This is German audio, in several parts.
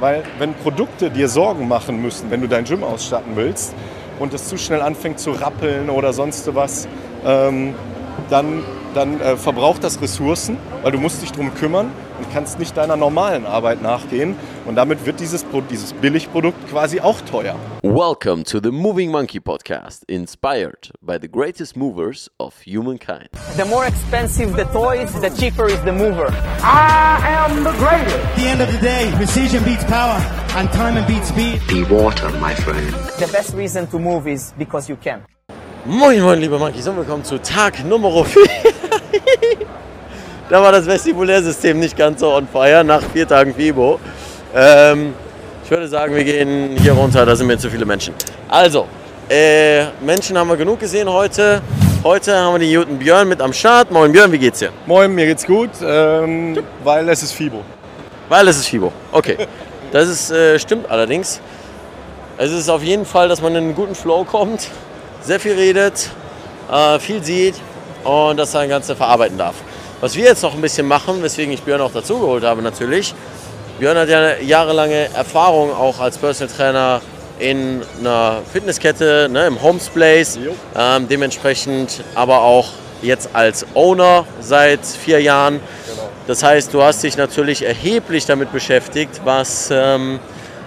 Weil wenn Produkte dir Sorgen machen müssen, wenn du dein Gym ausstatten willst und es zu schnell anfängt zu rappeln oder sonst was, ähm, dann, dann äh, verbraucht das Ressourcen, weil du musst dich darum kümmern und kannst nicht deiner normalen Arbeit nachgehen. Und damit wird dieses, Pro- dieses Billigprodukt quasi auch teuer. Welcome to the Moving Monkey podcast, inspired by the greatest movers of humankind. The more expensive the toys, the cheaper is the mover. At the end of the day, precision beats power, and time beats speed. Be water, my friend. The best reason to move is because you can. Moin, moin, liebe Monkeys und willkommen zu Tag Nummer 4. da war das Vestibulärsystem nicht ganz so on fire nach vier Tagen FIBO. Ähm, ich würde sagen, wir gehen hier runter, da sind mir zu viele Menschen. Also, äh, Menschen haben wir genug gesehen heute. Heute haben wir den guten Björn mit am Start. Moin Björn, wie geht's dir? Moin, mir geht's gut, ähm, weil es ist FIBO. Weil es ist FIBO. Okay. Das ist, äh, stimmt allerdings. Es ist auf jeden Fall, dass man in einen guten Flow kommt, sehr viel redet, äh, viel sieht und das dann Ganze verarbeiten darf. Was wir jetzt noch ein bisschen machen, weswegen ich Björn auch dazugeholt habe natürlich. Björn hat ja eine jahrelange Erfahrung auch als Personal Trainer in einer Fitnesskette, ne, im Homes Place. Ähm, dementsprechend aber auch jetzt als Owner seit vier Jahren. Das heißt, du hast dich natürlich erheblich damit beschäftigt, was ähm,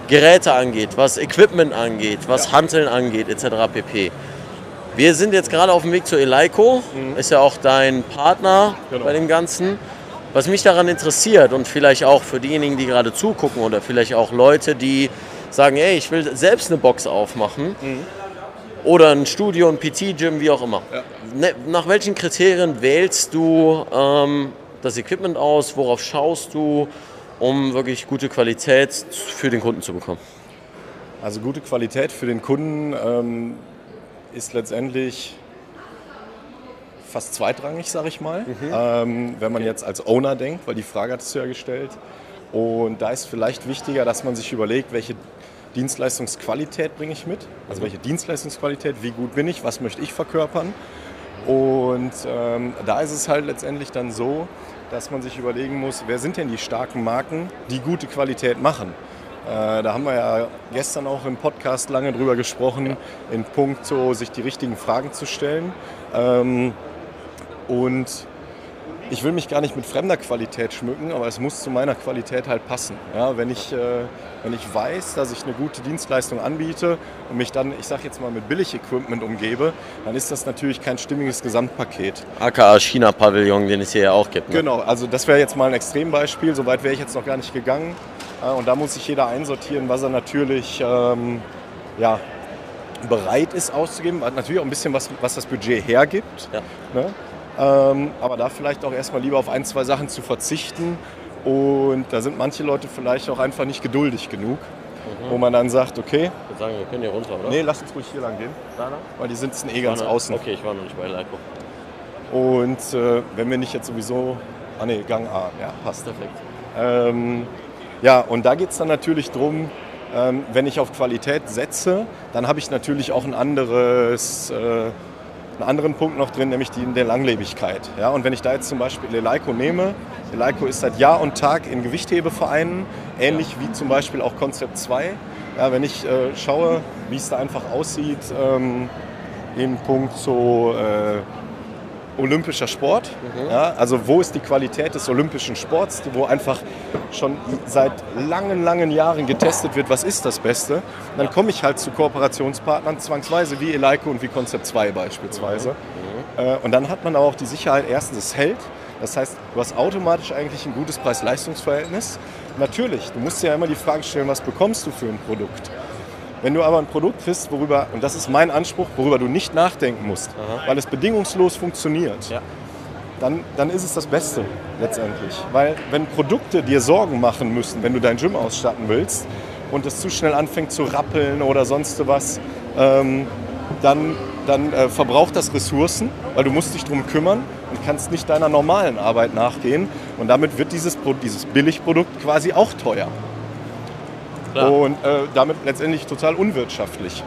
Geräte angeht, was Equipment angeht, was Hanteln angeht, etc. pp. Wir sind jetzt gerade auf dem Weg zu Eleiko, ist ja auch dein Partner Genau. bei dem Ganzen. Was mich daran interessiert und vielleicht auch für diejenigen, die gerade zugucken oder vielleicht auch Leute, die sagen, ey, ich will selbst eine Box aufmachen oder ein Studio, ein PT-Gym, wie auch immer. Ne, nach welchen Kriterien wählst du ähm, das Equipment aus? Worauf schaust du, um wirklich gute Qualität für den Kunden zu bekommen? Also gute Qualität für den Kunden ähm, ist letztendlich fast zweitrangig, sage ich mal, ähm, wenn man jetzt als Owner denkt, weil die Frage hattest du ja gestellt. Und da ist vielleicht wichtiger, dass man sich überlegt, welche Dienstleistungsqualität bringe ich mit, also welche Dienstleistungsqualität, wie gut bin ich, was möchte ich verkörpern. Und ähm, da ist es halt letztendlich dann so, dass man sich überlegen muss, wer sind denn die starken Marken, die gute Qualität machen. Äh, da haben wir ja gestern auch im Podcast lange drüber gesprochen, in puncto sich die richtigen Fragen zu stellen. Ähm, und ich will mich gar nicht mit fremder Qualität schmücken, aber es muss zu meiner Qualität halt passen. Ja, wenn, ich, äh, wenn ich weiß, dass ich eine gute Dienstleistung anbiete und mich dann, ich sag jetzt mal, mit Billig-Equipment umgebe, dann ist das natürlich kein stimmiges Gesamtpaket. aka China-Pavillon, den es hier ja auch gibt. Ne? Genau, also das wäre jetzt mal ein Extrembeispiel, soweit wäre ich jetzt noch gar nicht gegangen. Und da muss sich jeder einsortieren, was er natürlich ähm, ja, bereit ist auszugeben. Hat natürlich auch ein bisschen was, was das Budget hergibt. Ja. Ne? Ähm, aber da vielleicht auch erstmal lieber auf ein, zwei Sachen zu verzichten. Und da sind manche Leute vielleicht auch einfach nicht geduldig genug, wo man dann sagt, okay, Ich würde sagen, wir können hier runter, oder? nee, lass uns ruhig hier lang gehen, Da, da? weil die sitzen eh ganz noch- außen. Okay, ich war noch nicht bei Leiko. Und äh, wenn wir nicht jetzt sowieso, ah nee, Gang A, ja, passt. Perfekt. Ähm, ja, und da geht es dann natürlich drum, ähm, wenn ich auf Qualität setze, dann habe ich natürlich auch ein anderes, äh, einen anderen Punkt noch drin, nämlich die in der Langlebigkeit. Ja, und wenn ich da jetzt zum Beispiel Eleiko nehme, Eleiko ist seit Jahr und Tag in Gewichthebevereinen, ähnlich wie zum Beispiel auch Concept 2. Ja, wenn ich äh, schaue, wie es da einfach aussieht, ähm, in puncto äh, olympischer Sport. Ja, also wo ist die Qualität des olympischen Sports, wo einfach schon seit langen, langen Jahren getestet wird, was ist das Beste. Und dann komme ich halt zu Kooperationspartnern zwangsweise wie Eleiko und wie Concept 2 beispielsweise. Äh, Und dann hat man auch die Sicherheit, erstens es hält. Das heißt, du hast automatisch eigentlich ein gutes Preis-Leistungs-Verhältnis. Natürlich, du musst dir ja immer die Frage stellen, was bekommst du für ein Produkt? Wenn du aber ein Produkt kriegst, worüber, und das ist mein Anspruch, worüber du nicht nachdenken musst, weil es bedingungslos funktioniert, Ja. dann, dann ist es das Beste letztendlich. Weil wenn Produkte dir Sorgen machen müssen, wenn du dein Gym ausstatten willst und es zu schnell anfängt zu rappeln oder sonst was, ähm, dann, dann äh, verbraucht das Ressourcen, weil du musst dich darum kümmern und kannst nicht deiner normalen Arbeit nachgehen. Und damit wird dieses, Pro- dieses Billigprodukt quasi auch teuer. Klar. Und äh, damit letztendlich total unwirtschaftlich.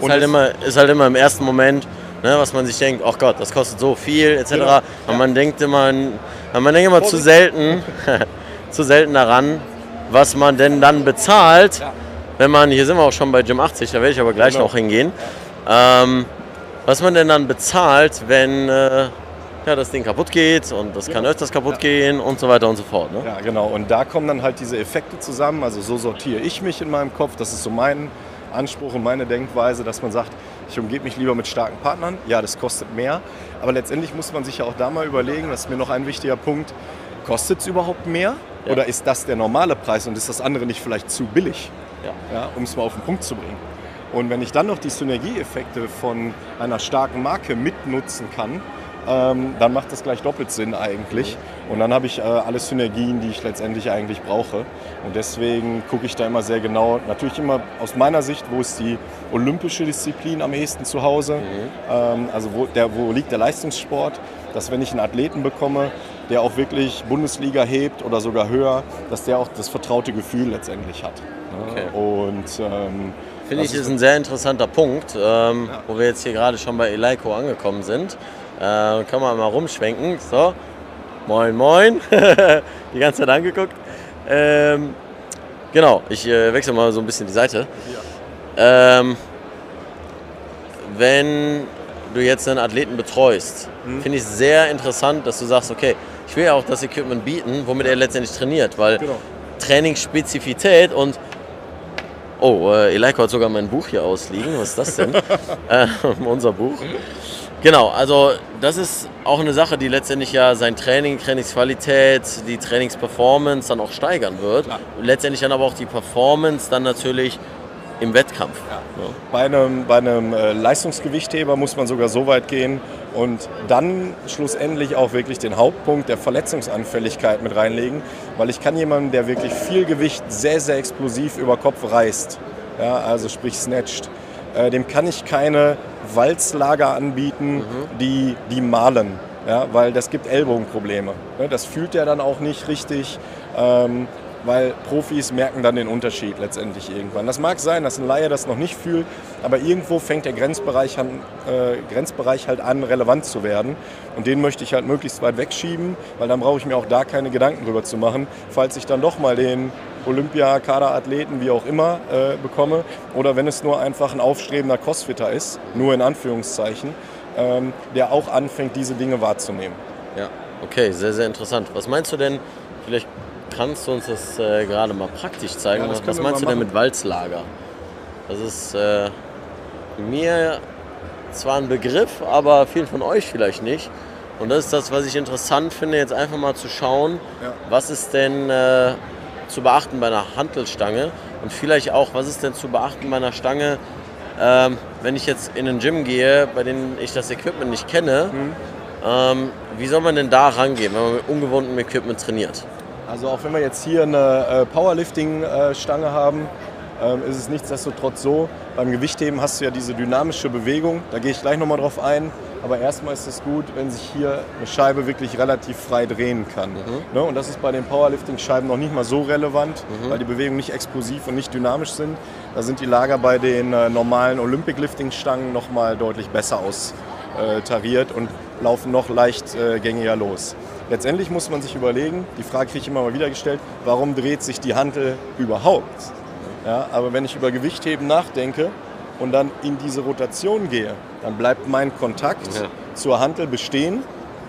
Ist halt, immer, ist halt immer im ersten Moment, ne, was man sich denkt, ach Gott, das kostet so viel, etc. Genau. Und man denkt immer, man denkt immer zu selten, zu selten daran, was man denn dann bezahlt, wenn man, hier sind wir auch schon bei Gym 80, da werde ich aber gleich Genau. noch hingehen, ähm, was man denn dann bezahlt, wenn äh, ja, das Ding kaputt geht und das kann öfters kaputt gehen und so weiter und so fort. Ne? Ja, genau. Und da kommen dann halt diese Effekte zusammen. Also so sortiere ich mich in meinem Kopf. Das ist so mein Anspruch und meine Denkweise, dass man sagt, ich umgebe mich lieber mit starken Partnern. Ja, das kostet mehr. Aber letztendlich muss man sich ja auch da mal überlegen, das ist mir noch ein wichtiger Punkt, kostet es überhaupt mehr? Ja. Oder ist das der normale Preis und ist das andere nicht vielleicht zu billig? Ja. ja, um es mal auf den Punkt zu bringen. Und wenn ich dann noch die Synergieeffekte von einer starken Marke mitnutzen kann, ähm, dann macht das gleich doppelt Sinn eigentlich. Und dann habe ich äh, alle Synergien, die ich letztendlich eigentlich brauche. Und deswegen gucke ich da immer sehr genau, natürlich immer aus meiner Sicht, wo ist die olympische Disziplin am ehesten zu Hause, ähm, also wo, der, wo liegt der Leistungssport, dass wenn ich einen Athleten bekomme, der auch wirklich Bundesliga hebt oder sogar höher, dass der auch das vertraute Gefühl letztendlich hat. ne? Okay. Und ähm, Finde das ich, ist ein sehr interessanter Punkt, ähm, Ja. wo wir jetzt hier gerade schon bei Eleiko angekommen sind. Äh, kann man mal rumschwenken. So, moin, moin. die ganze Zeit angeguckt. Ähm, genau, ich äh, wechsle mal so ein bisschen die Seite. Ähm, wenn du jetzt einen Athleten betreust, Mhm. finde ich es sehr interessant, dass du sagst, okay, ich will ja auch das Equipment bieten, womit er letztendlich trainiert, weil Genau. Trainingsspezifität und Oh, äh, Eleiko hat sogar mein Buch hier ausliegen. Was ist das denn? äh, unser Buch. Genau, also das ist auch eine Sache, die letztendlich ja sein Training, Trainingsqualität, die Trainingsperformance dann auch steigern wird. Und letztendlich dann aber auch die Performance dann natürlich im Wettkampf. Ja. Bei einem, bei einem äh, Leistungsgewichtheber muss man sogar so weit gehen und dann schlussendlich auch wirklich den Hauptpunkt der Verletzungsanfälligkeit mit reinlegen, weil ich kann jemanden, der wirklich viel Gewicht sehr, sehr explosiv über Kopf reißt, ja, also sprich snatcht, äh, dem kann ich keine Walzlager anbieten, die, die malen, ja, weil das gibt Ellbogenprobleme. Ne, das fühlt er dann auch nicht richtig. Weil Profis merken dann den Unterschied letztendlich irgendwann. Das mag sein, dass ein Laie das noch nicht fühlt, aber irgendwo fängt der Grenzbereich, an, äh, Grenzbereich halt an, relevant zu werden. Und den möchte ich halt möglichst weit wegschieben, weil dann brauche ich mir auch da keine Gedanken drüber zu machen, falls ich dann doch mal den Olympia-Kaderathleten, wie auch immer, äh, bekomme. Oder wenn es nur einfach ein aufstrebender Crossfitter ist, nur in Anführungszeichen, ähm, der auch anfängt, diese Dinge wahrzunehmen. ja, okay, sehr, sehr interessant. Was meinst du denn, vielleicht kannst du uns das äh, gerade mal praktisch zeigen, Ja, was wir meinst du denn mit Walzlager? Das ist äh, mir zwar ein Begriff, aber vielen von euch vielleicht nicht. Und das ist das, was ich interessant finde, jetzt einfach mal zu schauen, Ja. was ist denn äh, zu beachten bei einer Hantelstange und vielleicht auch, was ist denn zu beachten bei einer Stange, ähm, wenn ich jetzt in ein Gym gehe, bei dem ich das Equipment nicht kenne, Mhm. ähm, wie soll man denn da rangehen, wenn man mit ungewohntem Equipment trainiert? Also auch wenn wir jetzt hier eine äh, Powerlifting-Stange haben, ähm, ist es nichtsdestotrotz so, beim Gewichtheben hast du ja diese dynamische Bewegung, da gehe ich gleich nochmal drauf ein, aber erstmal ist es gut, wenn sich hier eine Scheibe wirklich relativ frei drehen kann. Ne? Und das ist bei den Powerlifting-Scheiben noch nicht mal so relevant, weil die Bewegungen nicht explosiv und nicht dynamisch sind. Da sind die Lager bei den äh, normalen Olympic-Lifting-Stangen nochmal deutlich besser austariert und laufen noch leicht äh, gängiger los. Letztendlich muss man sich überlegen, die Frage kriege ich immer mal wieder gestellt, warum dreht sich die Hantel überhaupt? Ja, aber wenn ich über Gewichtheben nachdenke und dann in diese Rotation gehe, dann bleibt mein Kontakt Ja. zur Hantel bestehen.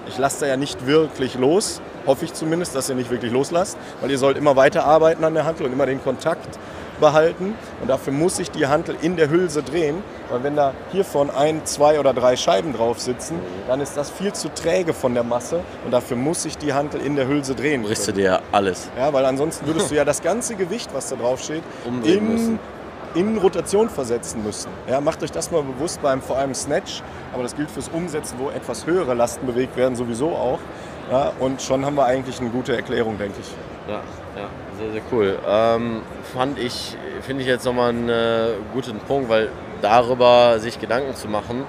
Ich lasse da ja nicht wirklich los, hoffe ich zumindest, dass ihr nicht wirklich loslasst, weil ihr sollt immer weiter arbeiten an der Hantel und immer den Kontakt behalten. Und dafür muss ich die Hantel in der Hülse drehen, weil wenn da hiervon ein, zwei oder drei Scheiben drauf sitzen, dann ist das viel zu träge von der Masse und dafür muss ich die Hantel in der Hülse drehen. Brichst du dir alles. Ja, weil ansonsten würdest du ja das ganze Gewicht, was da drauf steht, Umdrehen in, müssen. in Rotation versetzen müssen. Ja, macht euch das mal bewusst beim vor allem Snatch, aber das gilt fürs Umsetzen, wo etwas höhere Lasten bewegt werden, sowieso auch. Ja, und schon haben wir eigentlich eine gute Erklärung, denke ich. Ja, ja, sehr, sehr cool. Ähm, fand ich, finde ich jetzt nochmal einen äh, guten Punkt, weil darüber sich Gedanken zu machen,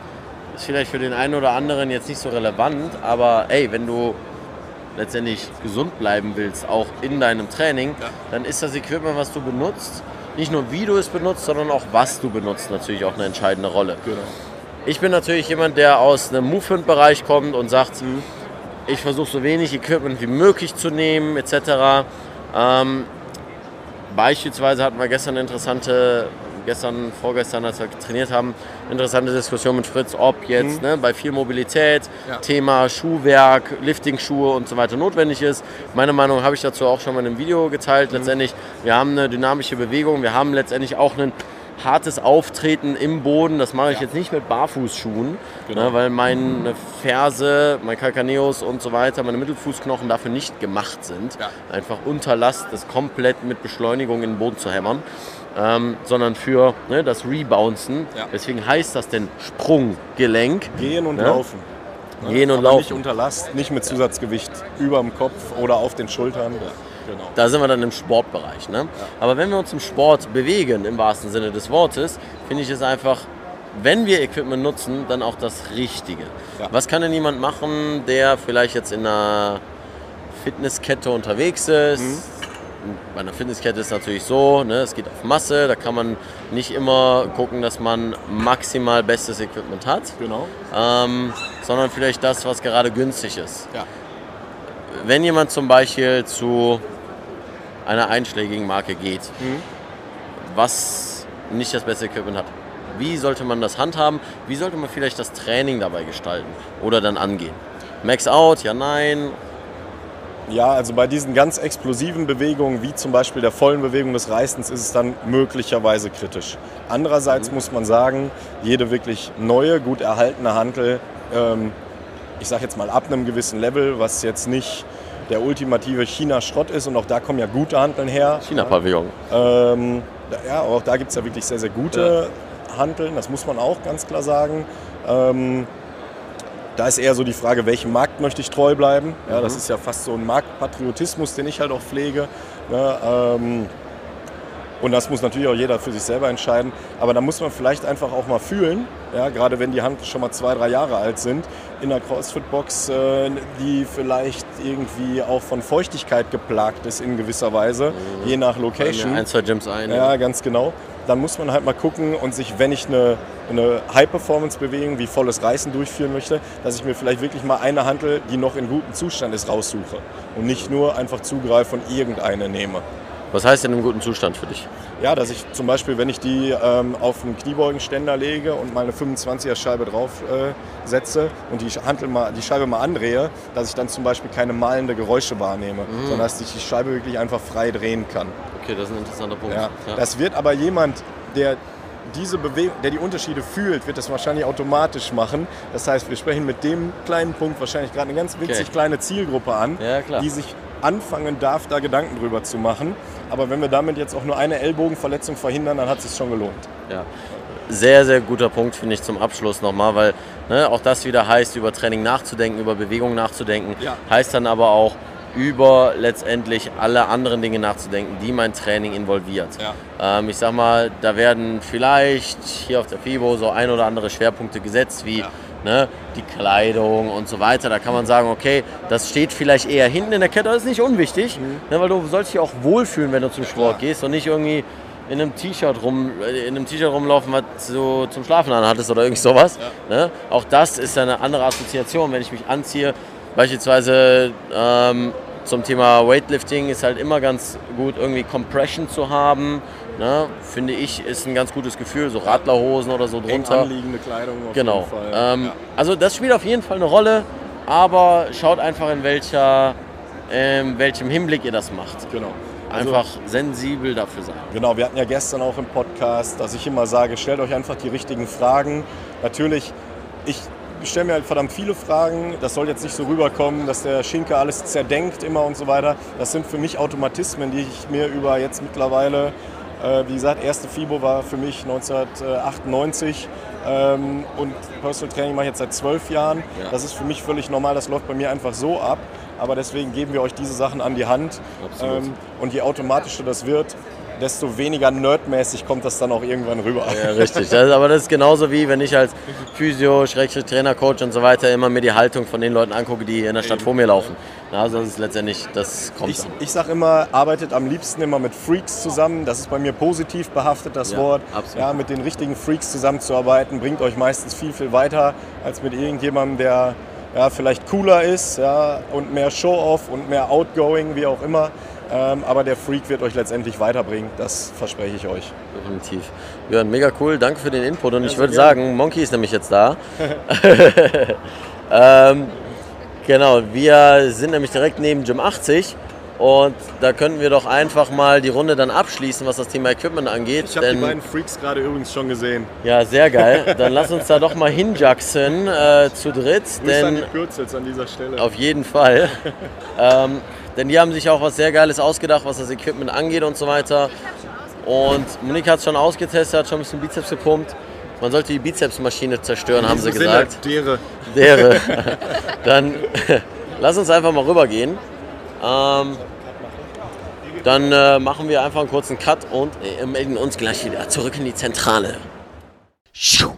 ist vielleicht für den einen oder anderen jetzt nicht so relevant, aber ey, wenn du letztendlich gesund bleiben willst, auch in deinem Training, dann ist das Equipment, was du benutzt, nicht nur wie du es benutzt, sondern auch was du benutzt, natürlich auch eine entscheidende Rolle. Genau. Ich bin natürlich jemand, der aus einem Movement-Bereich kommt und sagt, ich versuche so wenig Equipment wie möglich zu nehmen, etc. Ähm, beispielsweise hatten wir gestern eine interessante, gestern, vorgestern, als wir trainiert haben, interessante Diskussion mit Fritz, ob jetzt ne, bei viel Mobilität Ja. Thema Schuhwerk, Lifting-Schuhe und so weiter notwendig ist. Meine Meinung habe ich dazu auch schon mal in einem Video geteilt. Letztendlich, wir haben eine dynamische Bewegung, wir haben letztendlich auch ein hartes Auftreten im Boden. Das mache ich jetzt nicht mit Barfußschuhen, ne, weil meine Ferse, mein Calcaneus und so weiter, meine Mittelfußknochen dafür nicht gemacht sind. Ja. Einfach unter Last das komplett mit Beschleunigung in den Boden zu hämmern. Ähm, sondern für ne, das Rebouncen. Ja. Deswegen heißt das denn Sprunggelenk. Gehen und Ja. laufen. Ne? Gehen und Aber Nicht laufen. unter Last, nicht mit Zusatzgewicht über dem Kopf oder auf den Schultern. Genau. Da sind wir dann im Sportbereich. Ne? Aber wenn wir uns im Sport bewegen, im wahrsten Sinne des Wortes, finde ich es einfach, wenn wir Equipment nutzen, dann auch das Richtige. Ja. Was kann denn jemand machen, der vielleicht jetzt in einer Fitnesskette unterwegs ist? Mhm. Bei einer Fitnesskette ist es natürlich so, ne, es geht auf Masse, da kann man nicht immer gucken, dass man maximal bestes Equipment hat, Genau. ähm, sondern vielleicht das, was gerade günstig ist Ja. wenn jemand zum Beispiel zu einer einschlägigen Marke geht, was nicht das beste Equipment hat, wie sollte man das handhaben? Wie sollte man vielleicht das Training dabei gestalten oder dann angehen? Max out, ja, nein. Ja, also bei diesen ganz explosiven Bewegungen, wie zum Beispiel der vollen Bewegung des Reißens, ist es dann möglicherweise kritisch. Andererseits muss man sagen, jede wirklich neue, gut erhaltene Hantel, ähm, ich sage jetzt mal ab einem gewissen Level, was jetzt nicht der ultimative China-Schrott ist und auch da kommen ja gute Hanteln her. China-Pavillon. Ähm, ja, auch da gibt es ja wirklich sehr, sehr gute Hanteln, das muss man auch ganz klar sagen. Ähm, da ist eher so die Frage, welchem Markt möchte ich treu bleiben. Ja, Das ist ja fast so ein Marktpatriotismus, den ich halt auch pflege. Ne, ähm, und das muss natürlich auch jeder für sich selber entscheiden. Aber da muss man vielleicht einfach auch mal fühlen, ja, gerade wenn die Hand schon mal zwei, drei Jahre alt sind, in der CrossFit-Box, äh, die vielleicht irgendwie auch von Feuchtigkeit geplagt ist in gewisser Weise, je nach Location. Ein, zwei Gyms ein. Ja, ganz genau. Dann muss man halt mal gucken und sich, wenn ich eine, eine High-Performance-Bewegung wie volles Reißen durchführen möchte, dass ich mir vielleicht wirklich mal eine Hantel, die noch in gutem Zustand ist, raussuche. Und nicht nur einfach zugreife und irgendeine nehme. Was heißt denn im guten Zustand für dich? Ja, dass ich zum Beispiel, wenn ich die ähm, auf einen Kniebeugenständer lege und mal eine 25er Scheibe drauf äh, setze und die, Hantel mal, die Scheibe mal andrehe, dass ich dann zum Beispiel keine malende Geräusche wahrnehme, sondern dass ich die Scheibe wirklich einfach frei drehen kann. Okay, das ist ein interessanter Punkt. Ja. Das wird aber jemand, der diese Bewegung, der die Unterschiede fühlt, wird das wahrscheinlich automatisch machen. Das heißt, wir sprechen mit dem kleinen Punkt wahrscheinlich gerade eine ganz winzig Okay. kleine Zielgruppe an, Ja, die sich anfangen darf, da Gedanken drüber zu machen. Aber wenn wir damit jetzt auch nur eine Ellbogenverletzung verhindern, dann hat es sich schon gelohnt. Ja. Sehr, sehr guter Punkt, finde ich, zum Abschluss nochmal, weil ne, auch das wieder heißt, über Training nachzudenken, über Bewegung nachzudenken, Ja. heißt dann aber auch, über letztendlich alle anderen Dinge nachzudenken, die mein Training involviert. Ja. Ähm, ich sag mal, da werden vielleicht hier auf der FIBO so ein oder andere Schwerpunkte gesetzt, wie ne, die Kleidung und so weiter. Da kann man sagen, okay, das steht vielleicht eher hinten in der Kette, das ist nicht unwichtig, ne, weil du sollst dich auch wohlfühlen, wenn du zum Sport gehst und nicht irgendwie in einem T-Shirt rum, äh, in einem T-Shirt rumlaufen, was du zum Schlafen anhattest oder irgend sowas. Ne? Auch das ist eine andere Assoziation, wenn ich mich anziehe. Beispielsweise ähm, zum Thema Weightlifting ist halt immer ganz gut, irgendwie Compression zu haben. Ne? Finde ich, ist ein ganz gutes Gefühl. So Radlerhosen oder so Eng drunter. anliegende Kleidung auf Genau. jeden Fall. Ähm, ja. Also das spielt auf jeden Fall eine Rolle, aber schaut einfach in welcher, in welchem Hinblick ihr das macht. Genau. Also- Einfach sensibel dafür sein. Genau, wir hatten ja gestern auch im Podcast, dass ich immer sage, stellt euch einfach die richtigen Fragen. Natürlich, ich stelle mir halt verdammt viele Fragen. Das soll jetzt nicht so rüberkommen, dass der Schinke alles zerdenkt immer und so weiter. Das sind für mich Automatismen, die ich mir über jetzt mittlerweile, wie gesagt, erste FIBO war für mich 1998 ähm, und Personal Training mache ich jetzt seit zwölf Jahren. Ja. Das ist für mich völlig normal, das läuft bei mir einfach so ab. Aber deswegen geben wir euch diese Sachen an die Hand. Absolut. Ähm, und je automatischer das wird, desto weniger nerdmäßig kommt das dann auch irgendwann rüber. Ja, richtig. Das, aber das ist genauso wie, wenn ich als Physio, Schrägstrich Trainer, Coach und so weiter immer mir die Haltung von den Leuten angucke, die in der Stadt vor mir laufen. Na, Also das ist letztendlich, das kommt Ich, ich sage immer, arbeitet am liebsten immer mit Freaks zusammen. Das ist bei mir positiv behaftet, das Ja, Wort. absolut. Ja, mit den richtigen Freaks zusammenzuarbeiten, bringt euch meistens viel, viel weiter, als mit irgendjemandem, der ja, vielleicht cooler ist ja, und mehr Show-off und mehr Outgoing, wie auch immer. Ähm, aber der Freak wird euch letztendlich weiterbringen, das verspreche ich euch. Definitiv. Björn, mega cool. Danke für den Input. Und ich sehr würde sagen, Monkey ist nämlich jetzt da. ähm, genau, wir sind nämlich direkt neben Gym 80. Und da könnten wir doch einfach mal die Runde dann abschließen, was das Thema Equipment angeht. Ich habe die beiden Freaks gerade übrigens schon gesehen. Ja, sehr geil. Dann lass uns da doch mal hinjaxen äh, zu dritt. Grüße an Denn die Kürzels an dieser Stelle. auf jeden Fall. ähm, denn die haben sich auch was sehr Geiles ausgedacht, was das Equipment angeht und so weiter. Und Monique hat es schon ausgetestet, hat schon ein bisschen Bizeps gepumpt. Man sollte die Bizepsmaschine zerstören, haben sie Sinne, gesagt. Dere. Wäre. Dann lass uns einfach mal rübergehen. Ähm, dann äh, machen wir einfach einen kurzen Cut und äh, melden uns gleich wieder zurück in die Zentrale. Schuh.